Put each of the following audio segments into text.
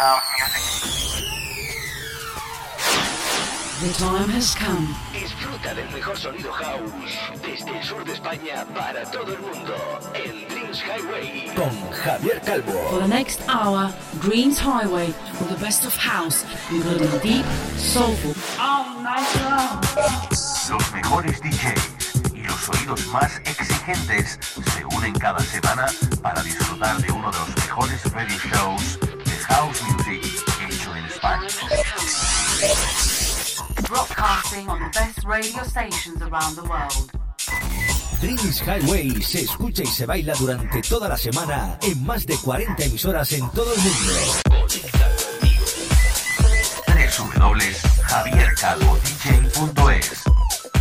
house music. The time has come. Disfruta del mejor sonido house desde el sur de España para todo el mundo en Dreams Highway con Javier Calvo. For the next hour, Dreams Highway with the best of house, including deep, soulful, all night long. Los mejores DJs y los oídos más exigentes se unen cada semana para disfrutar de uno de los mejores radio shows house music hecho en España. Broadcasting on the best radio stations around the world. Dreams Highway se escucha y se baila durante toda la semana en más de 40 emisoras en todo el mundo. www.javiercalvodj.es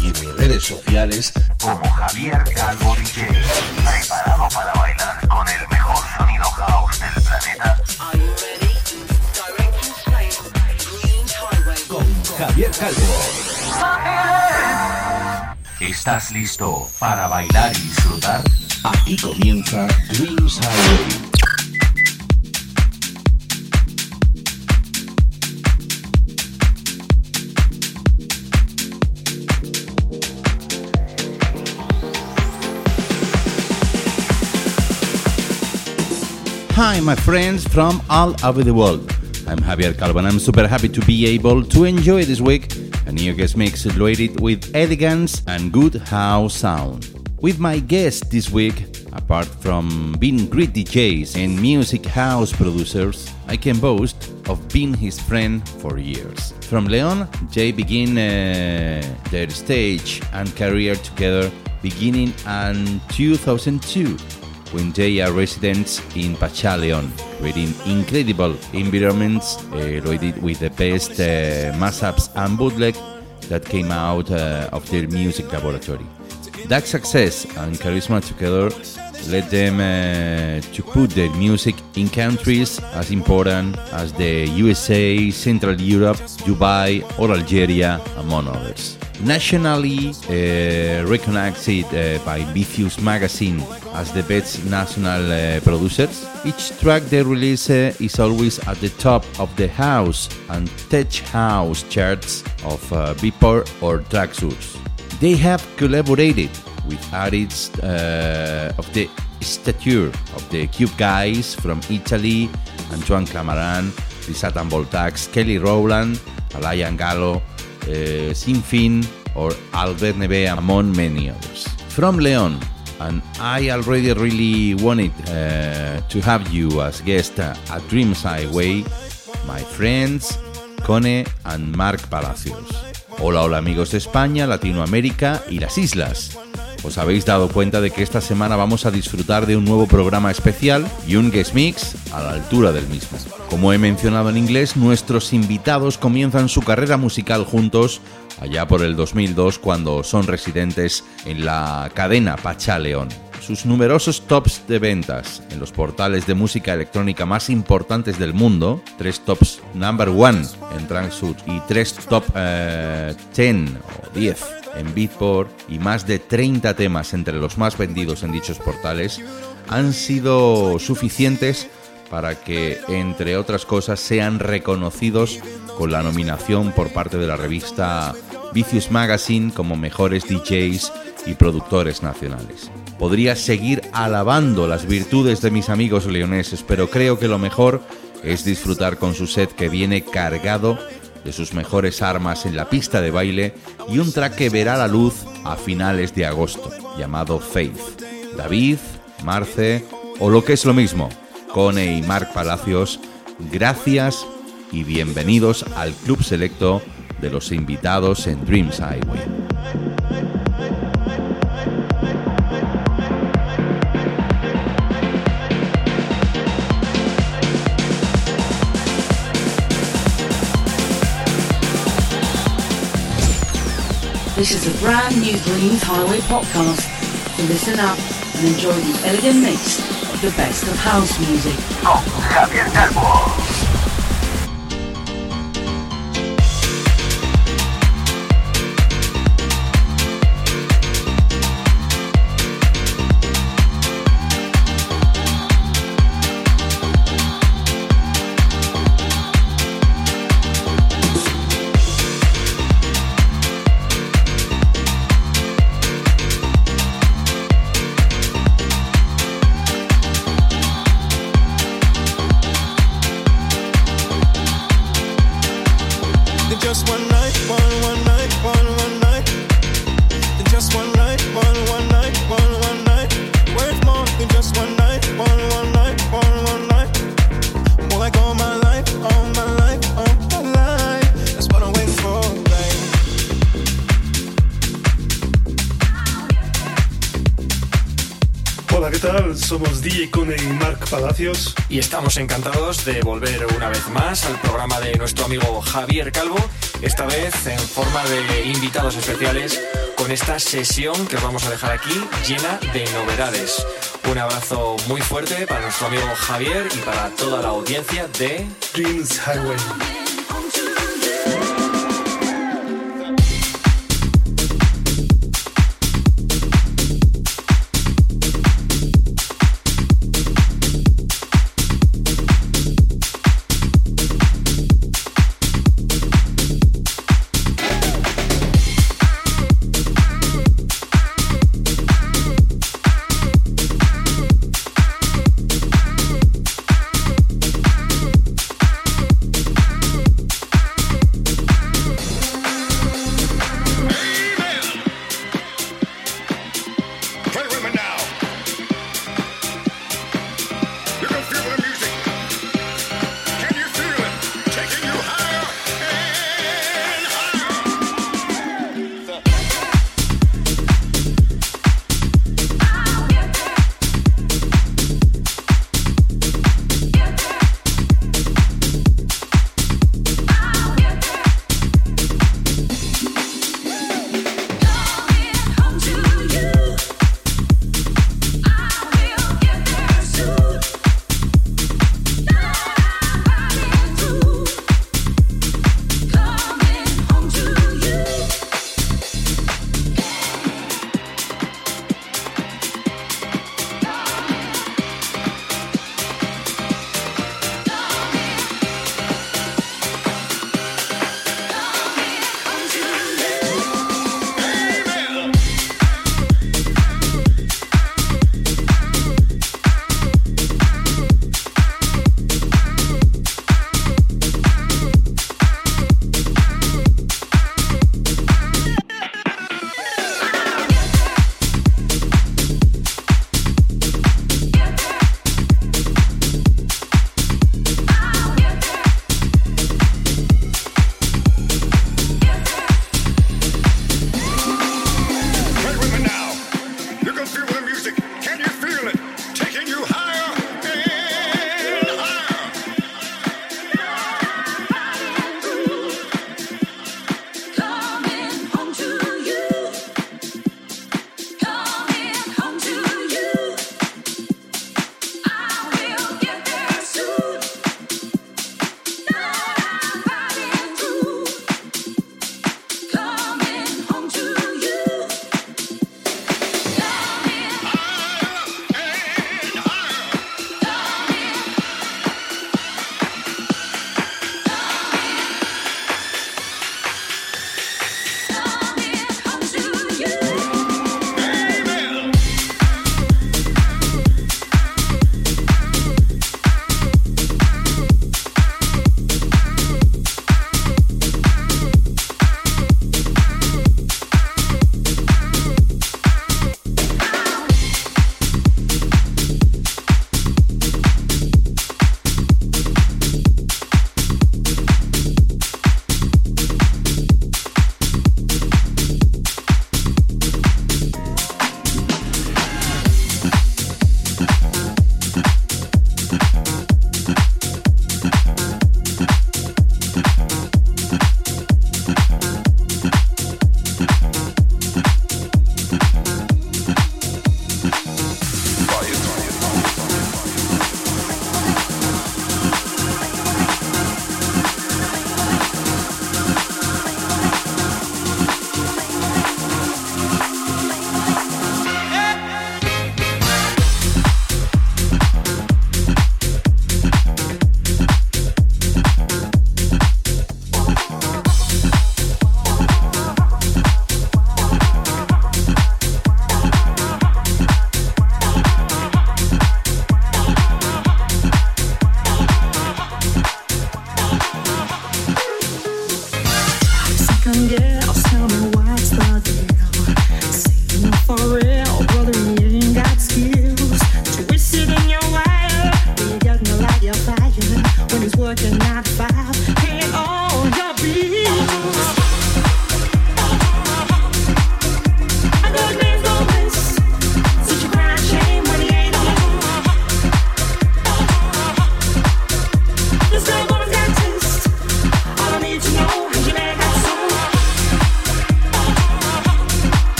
Y en mis redes sociales como Javier Calvo DJ. Preparado Javier Calvo. ¿Estás listo para bailar y disfrutar? Aquí comienza Dreams Highway. Hi, my friends from all over the world. I'm Javier Calvo and I'm super happy to be able to enjoy this week a new guest mix loaded with elegance and good house sound. With my guest this week, apart from being great DJs and music house producers, I can boast of being his friend for years. From Leon, Jay began uh, their stage and career together beginning in 2002 when they are residents in Pachaleon, creating incredible environments uh, loaded with the best uh, mashups and bootleg that came out uh, of their music laboratory. That success and charisma together led them uh, to put their music in countries as important as the USA, Central Europe, Dubai, or Algeria, among others. Nationally uh, recognized uh, by Vicious magazine as the best national uh, producers, each track they release uh, is always at the top of the house and tech house charts of uh, Beatport or Traxsource. They have collaborated with artists uh, of the stature of the Cube Guys from Italy, Antoine Clamaran, Lisatan Voltax, Kelly Rowland, Alain Gallo, uh, Sinfin, or Albert Neve, among many others. From Leon, and I already really wanted uh, to have you as guest at Dreams Highway, my friends Cone and Mark Palacios. Hola, hola amigos de España, Latinoamérica y las islas. Os habéis dado cuenta de que esta semana vamos a disfrutar de un nuevo programa especial y un guest mix a la altura del mismo. Como he mencionado en inglés, nuestros invitados comienzan su carrera musical juntos allá por el 2002 cuando son residentes en la cadena Pacha León. Sus numerosos tops de ventas en los portales de música electrónica más importantes del mundo, tres tops number one en Transud y tres top 10 o 10 en Beatport y más de 30 temas entre los más vendidos en dichos portales, han sido suficientes para que, entre otras cosas, sean reconocidos con la nominación por parte de la revista Vicious Magazine como mejores DJs y productores nacionales. Podría seguir alabando las virtudes de mis amigos leoneses, pero creo que lo mejor es disfrutar con su set que viene cargado de sus mejores armas en la pista de baile y un track que verá la luz a finales de agosto, llamado Faith. David, Marce o lo que es lo mismo, Cone y Marc Palacios, gracias y bienvenidos al club selecto de los invitados en Dreams Highway. This is a brand new Greens Highway podcast. Listen up and enjoy the elegant mix of the best of house music. Con Javier Calvo. Y estamos encantados de volver una vez más al programa de nuestro amigo Javier Calvo, esta vez en forma de invitados especiales con esta sesión que os vamos a dejar aquí llena de novedades. Un abrazo muy fuerte para nuestro amigo Javier y para toda la audiencia de Dreams Highway.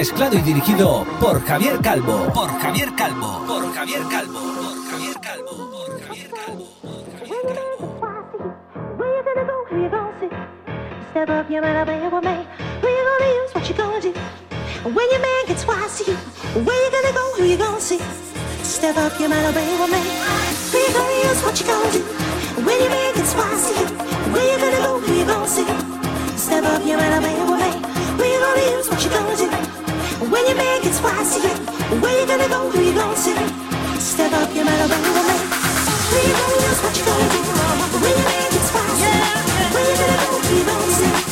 Mezclado y dirigido por Javier Calvo. Por Javier Calvo. Por Javier Calvo. Por Javier Calvo. Por Javier Calvo. Step up, you better be with me. Who you gonna use? What you gonna do? When your man gets wise to you, where you gonna go? Who you gonna see? Step up, you better be with me. Who you gonna use? What you gonna do? When your man gets wise to you, where you gonna go? Who you gonna see? Step up, you be with me. Who you gonna use? What you gonna do? When your man gets wise to you, where you gonna go, who you gonna see? Step up, you obey the man. Where you gonna use what you gonna do? When your man gets wise to you, where you gonna go, who you gonna see?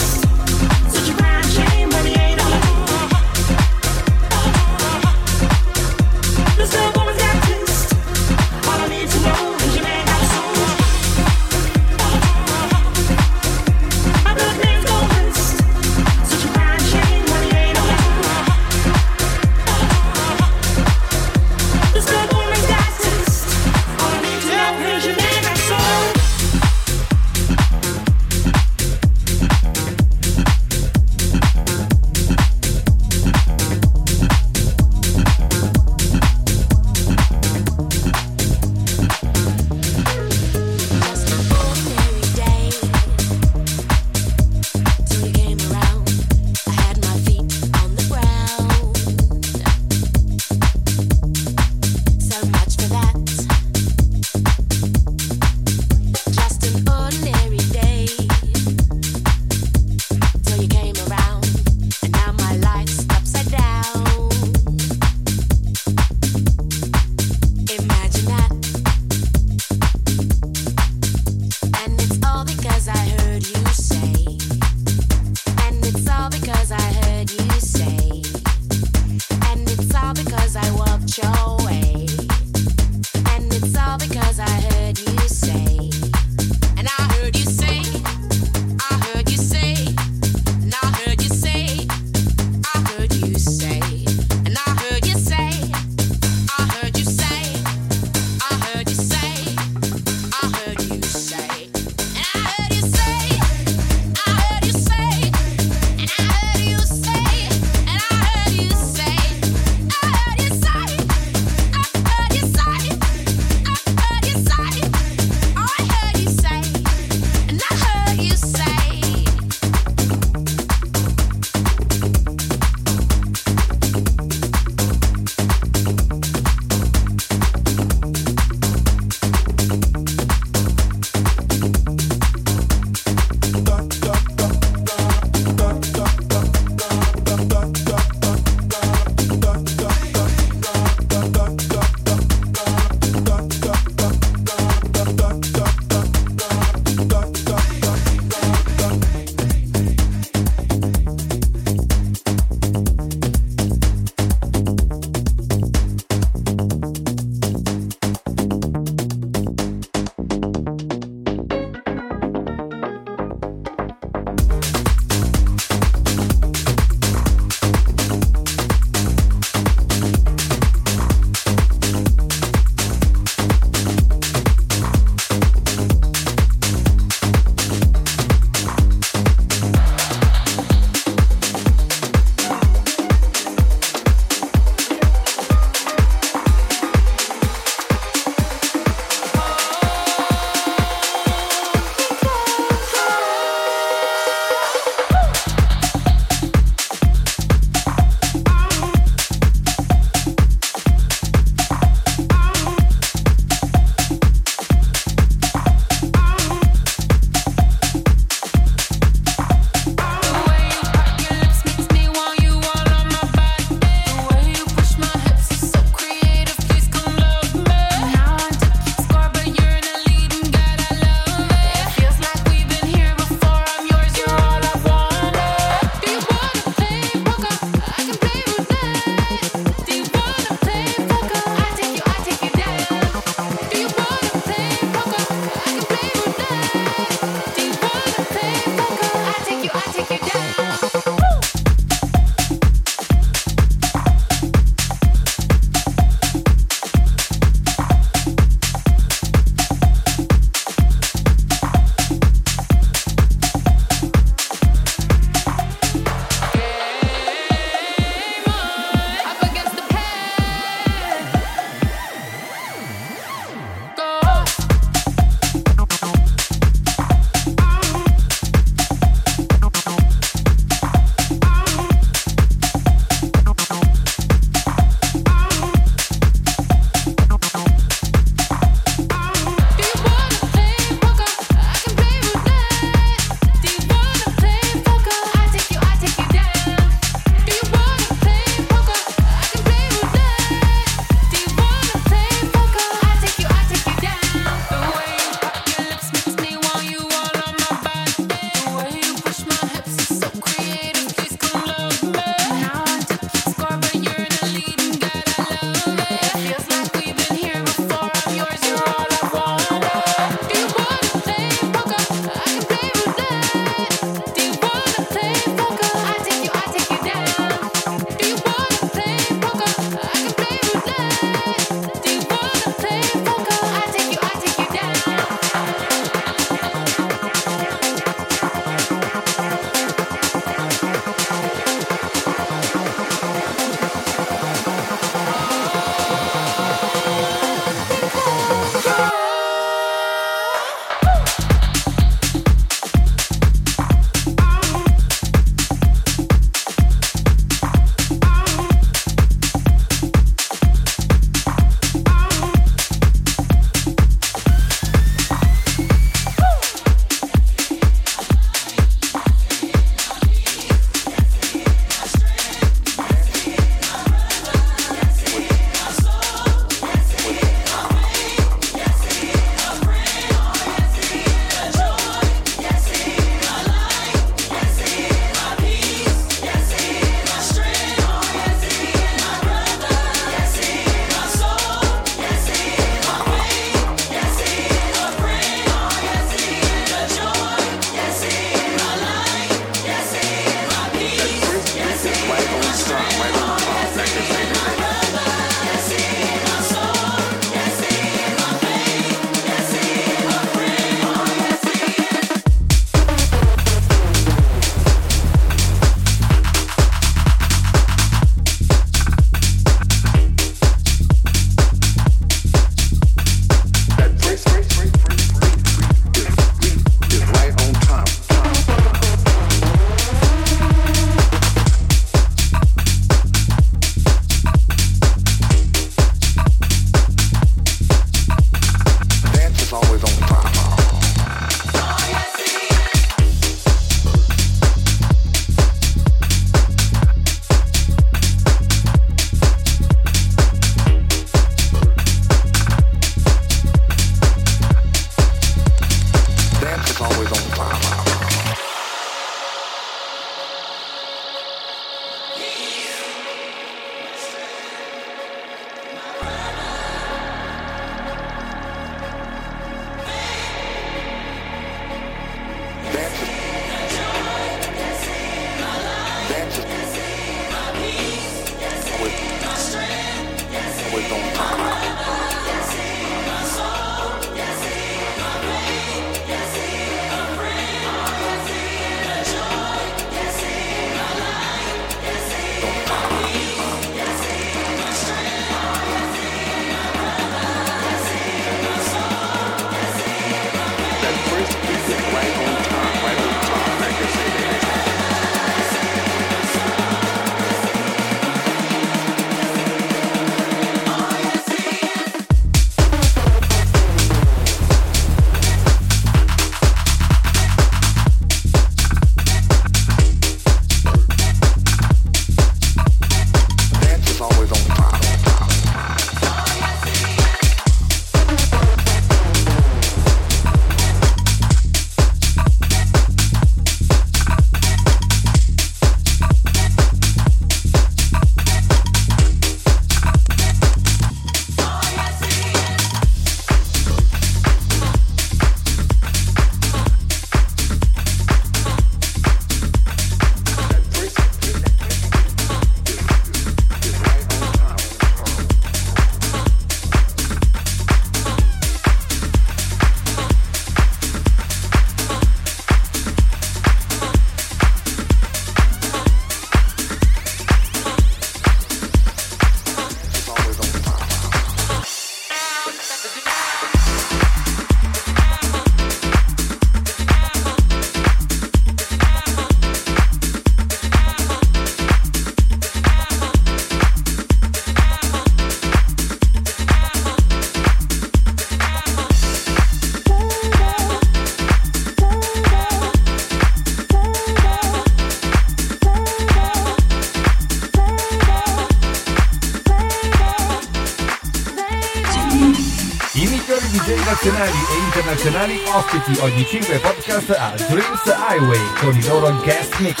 Ospiti ogni 5 podcast a Dreams Highway con i loro guest mix.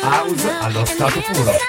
House allo stato puro.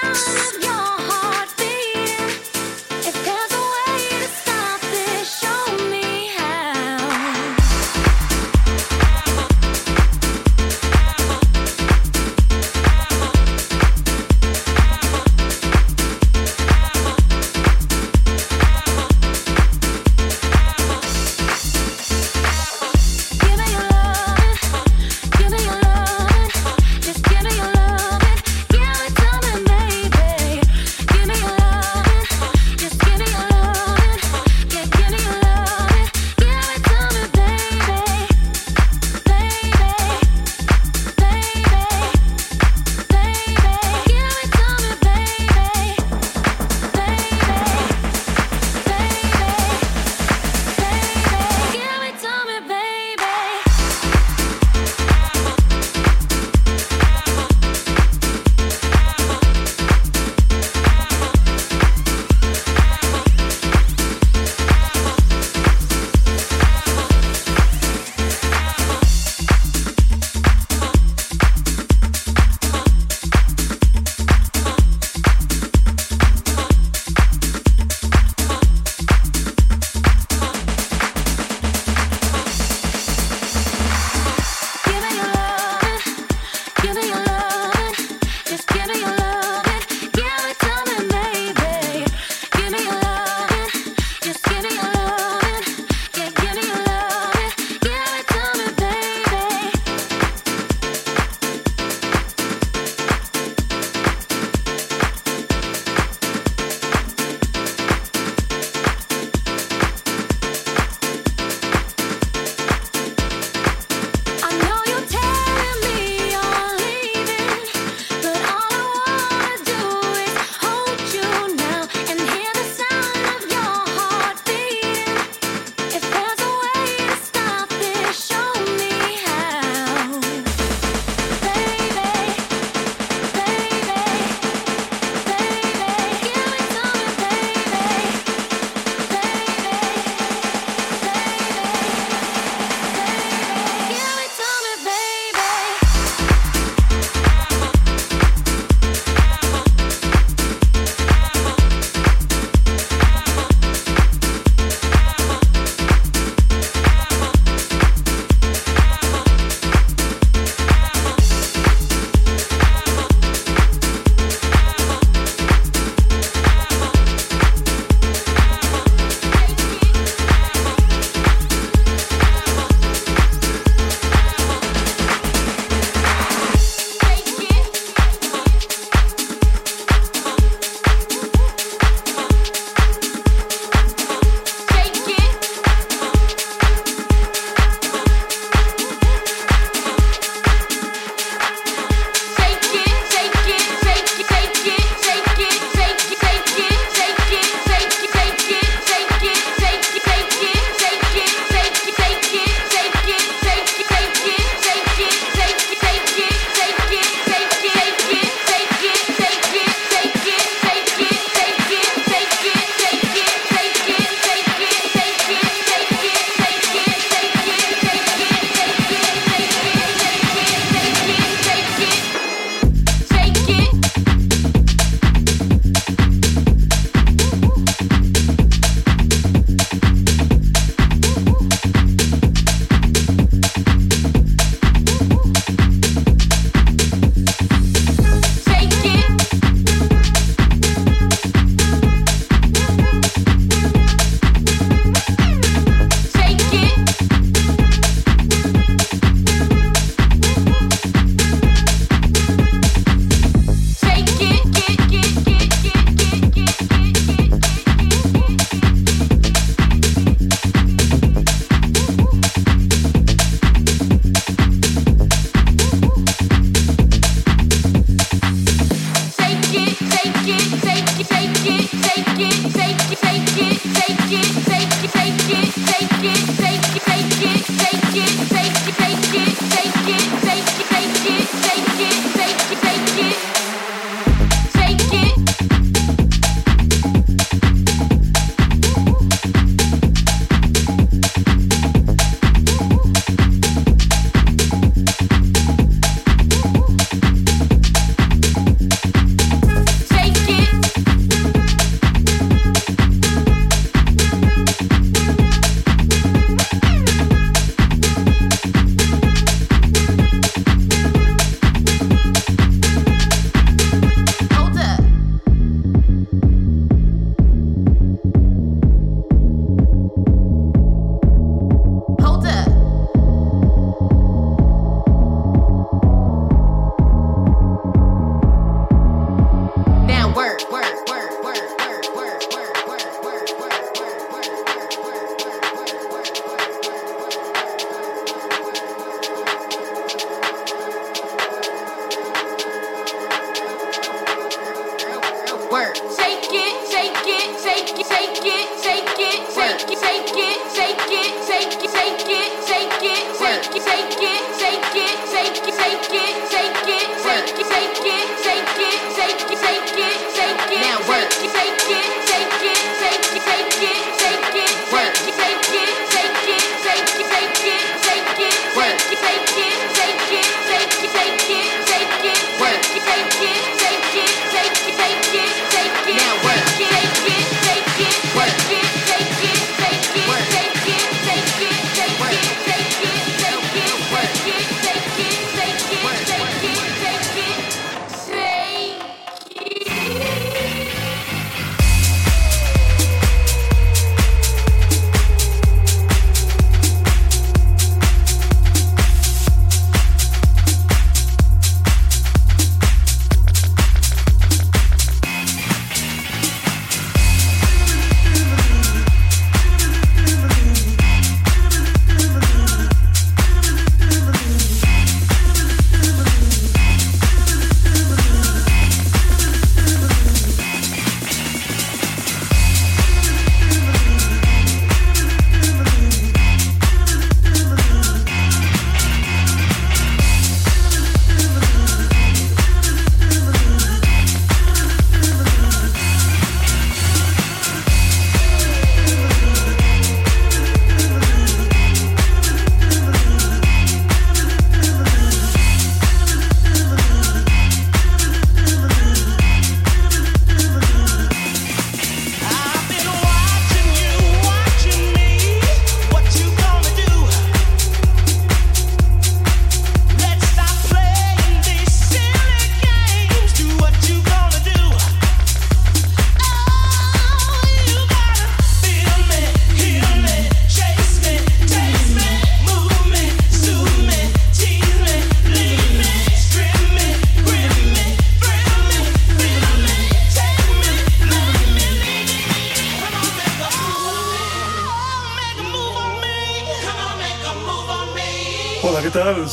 wait.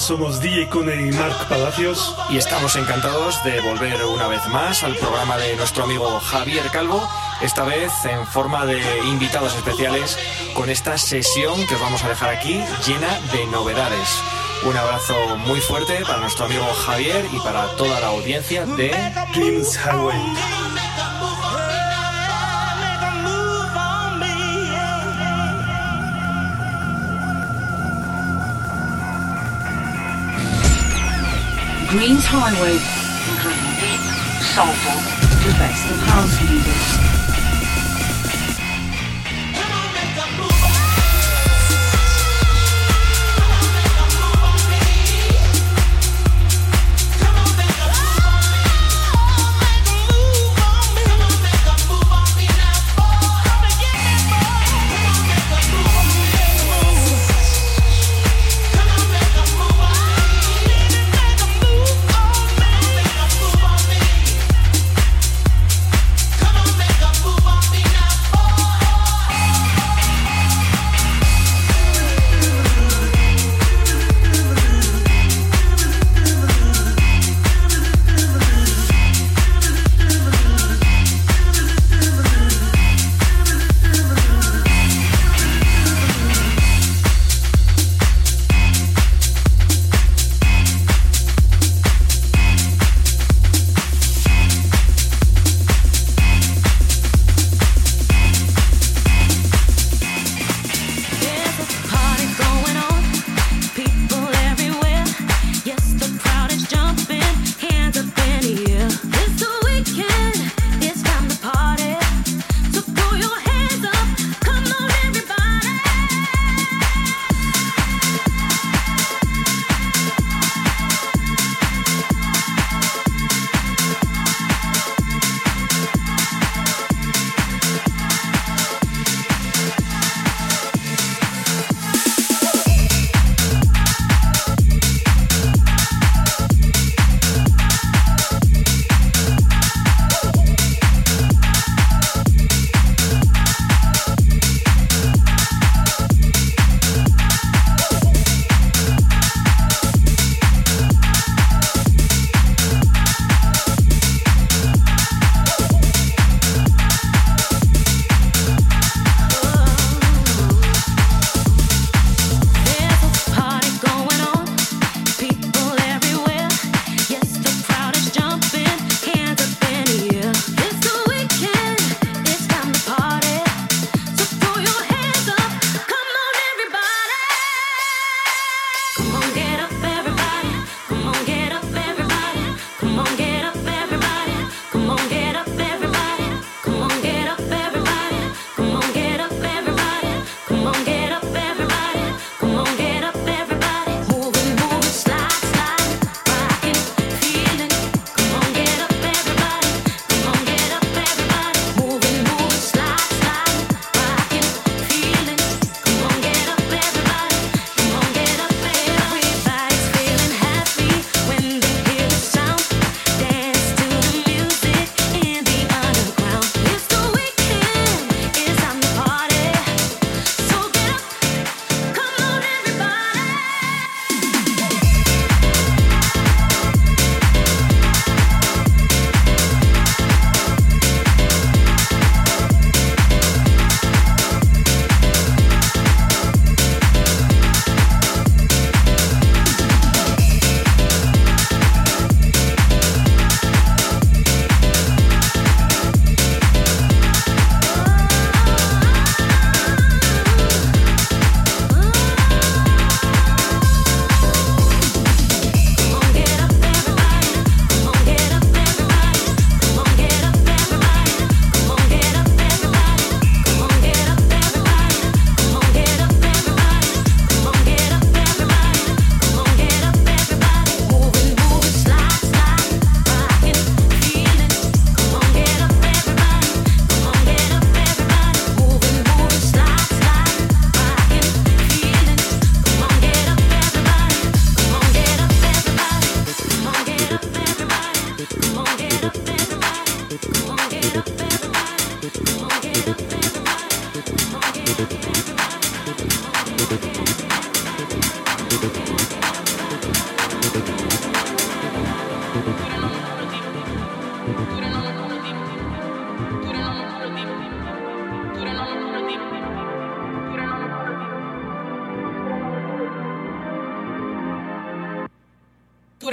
Somos DJ Cone y Marc Palacios. Y estamos encantados de volver una vez más al programa de nuestro amigo Javier Calvo, esta vez en forma de invitados especiales con esta sesión que os vamos a dejar aquí llena de novedades. Un abrazo muy fuerte para nuestro amigo Javier y para toda la audiencia de Dreams Highway. Greens Highway, including deep, soulful, of house music.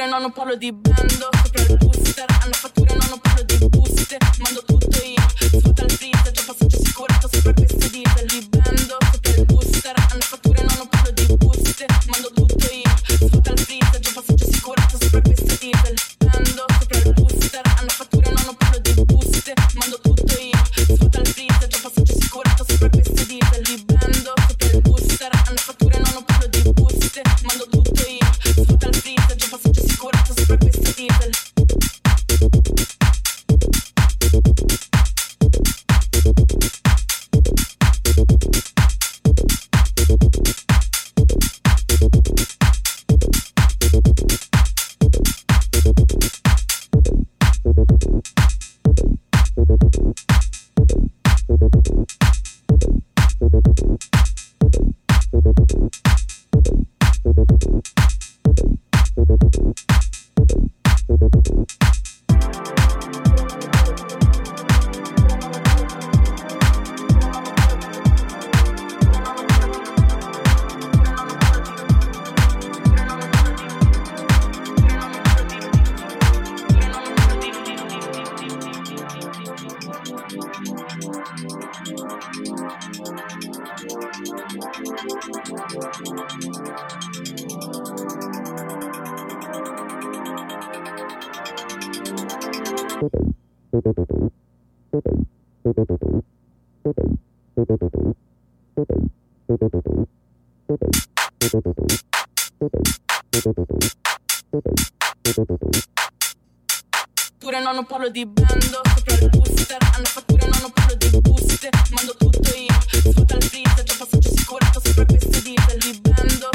fatture, nonno parlo di bando. Sopra il booster, hanno fatture, Non parlo di booster. Mando tutto fatture, no, non parlo di bando. Sopra il booster, hanno fatture, no, non parlo di buste. Mando tutto io, sfrutta il freezer, già passaggio assicurato, sempre questo diesel. Li bando,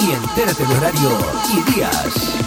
y entérate de horario y días.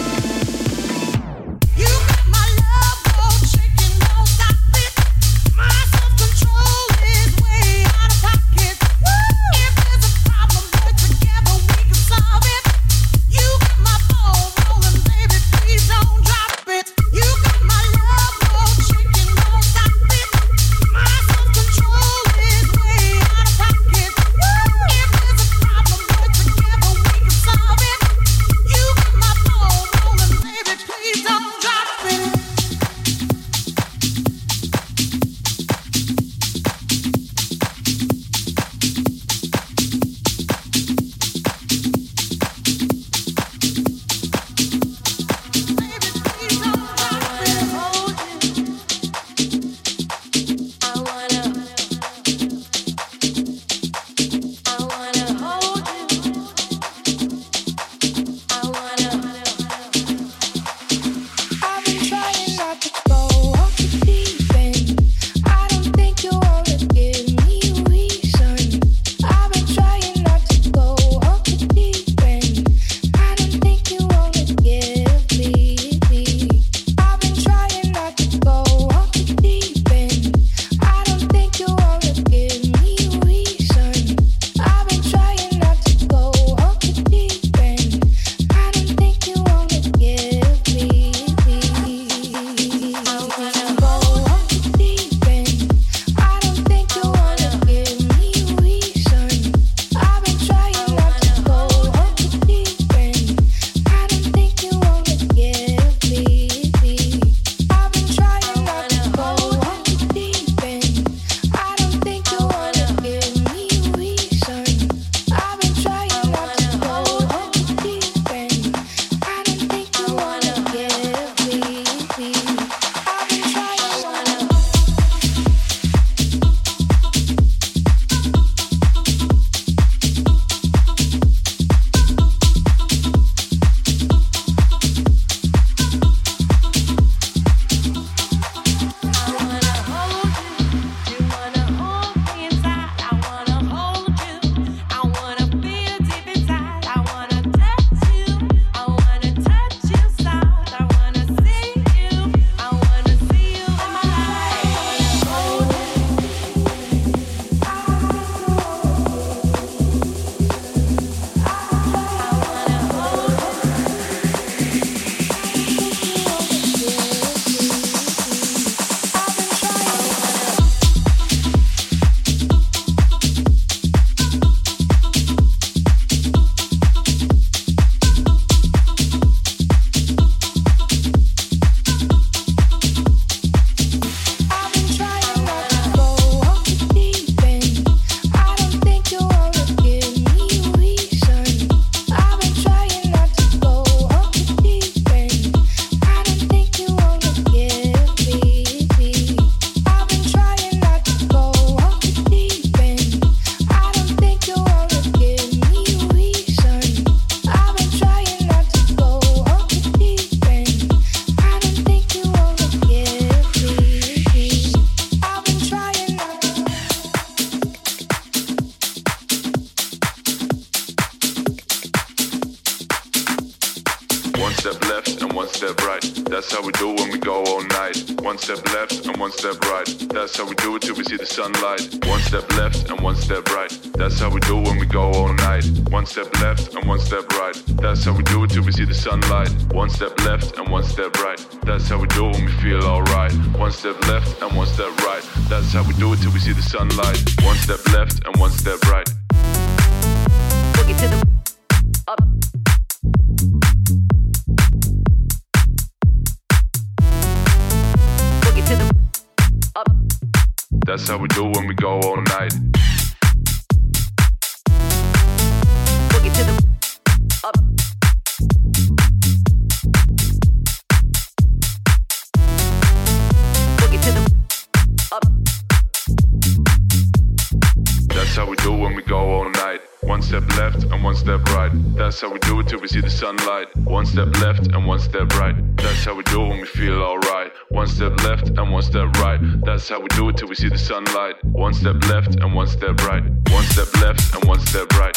Left and one step right. That's how we do it till we see the sunlight. One step left and one step right. That's how we do it when we feel alright. One step left and one step right. That's how we do it till we see the sunlight. One step left and one step right. One step left and one step right.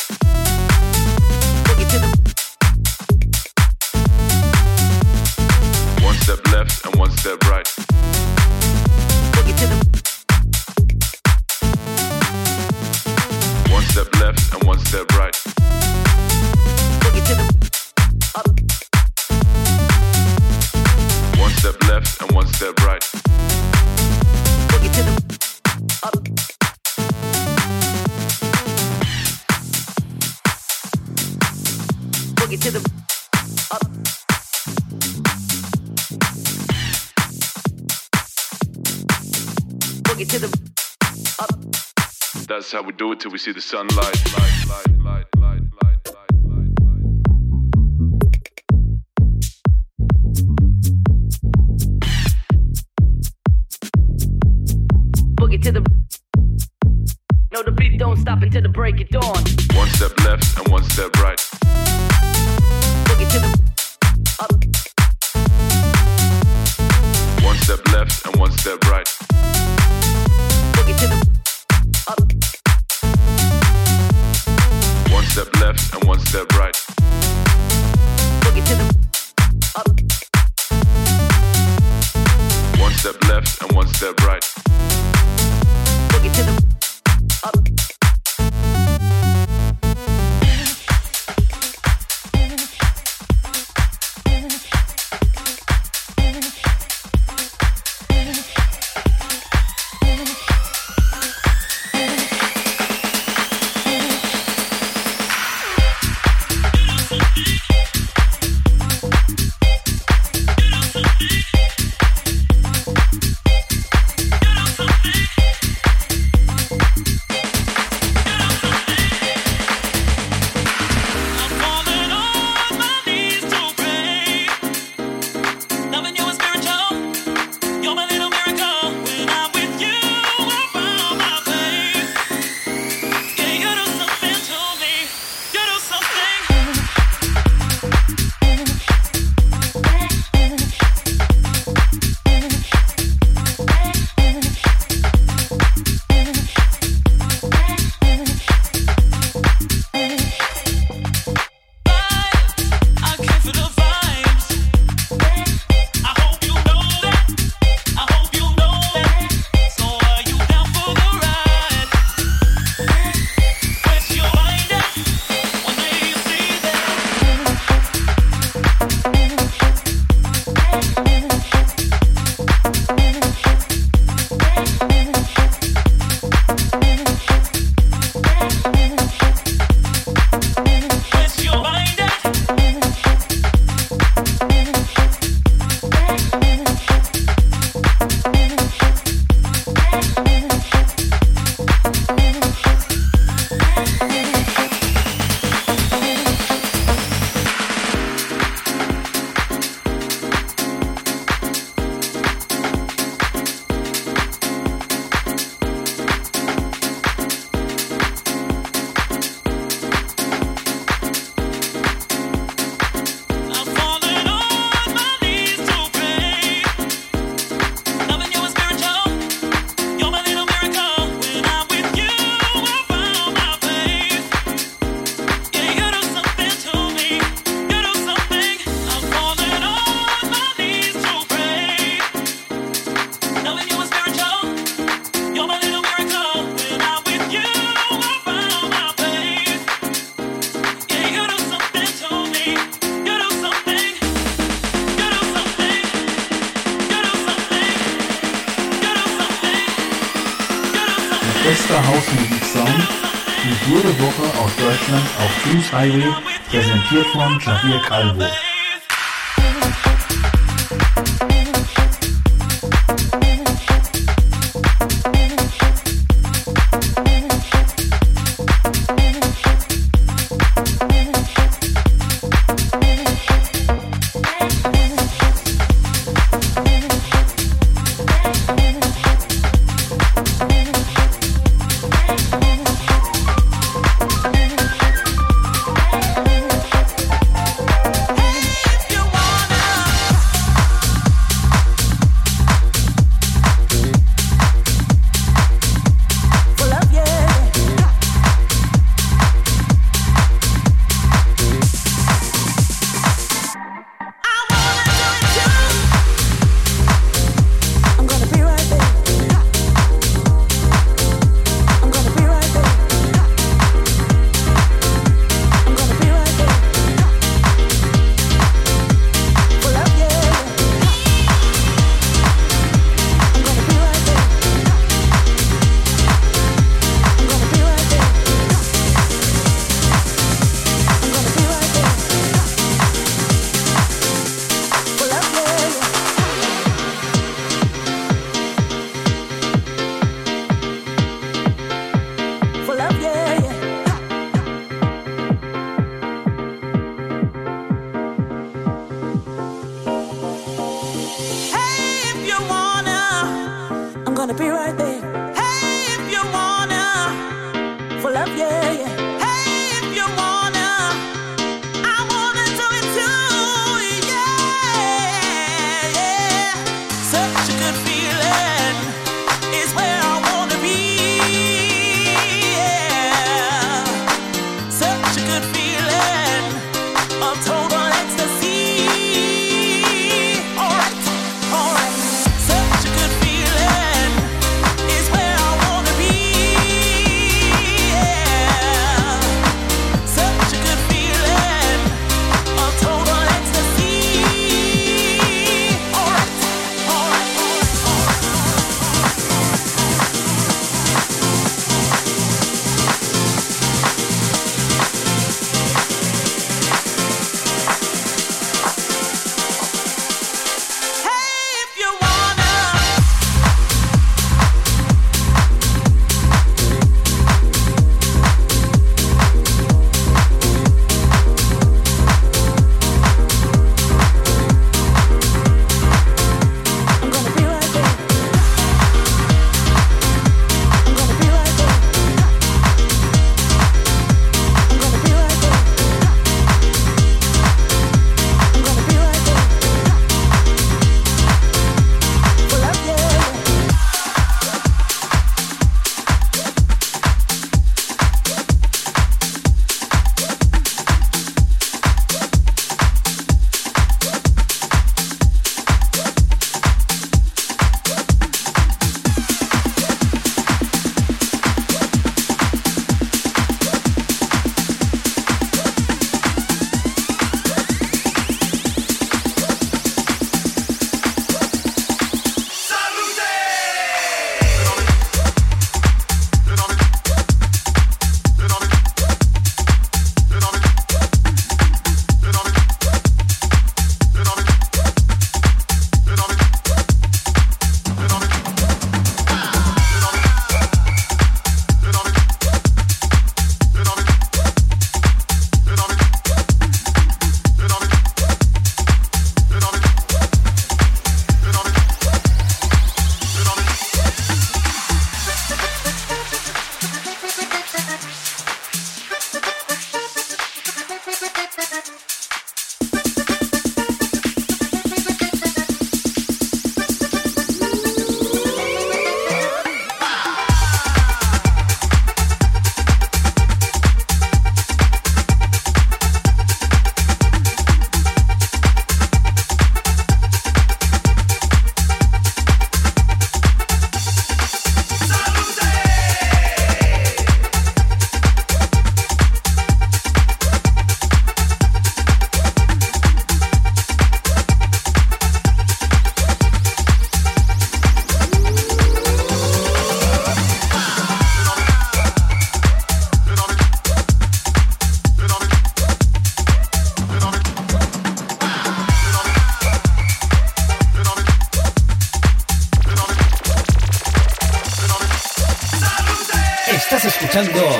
Boogie to the One step left and one step right. Step left and one step right. boogie to the. One step left and one step right. Boogie to the up. Boogie to the That's how we do it till we see the sunlight. Light, light, light, light, light, light, light. Boogie to the. No, the beat don't stop until the break of dawn. One step left and one step right. Boogie to the up. One step left and one step right. Step left and one step right. Boogie to the up. One step left and one step right. Boogie to the up. Smiley, präsentiert von Klavier Calvo.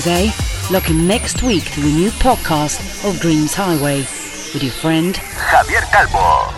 Today. Look in next week to the new podcast of Dreams Highway with your friend Javier Calvo.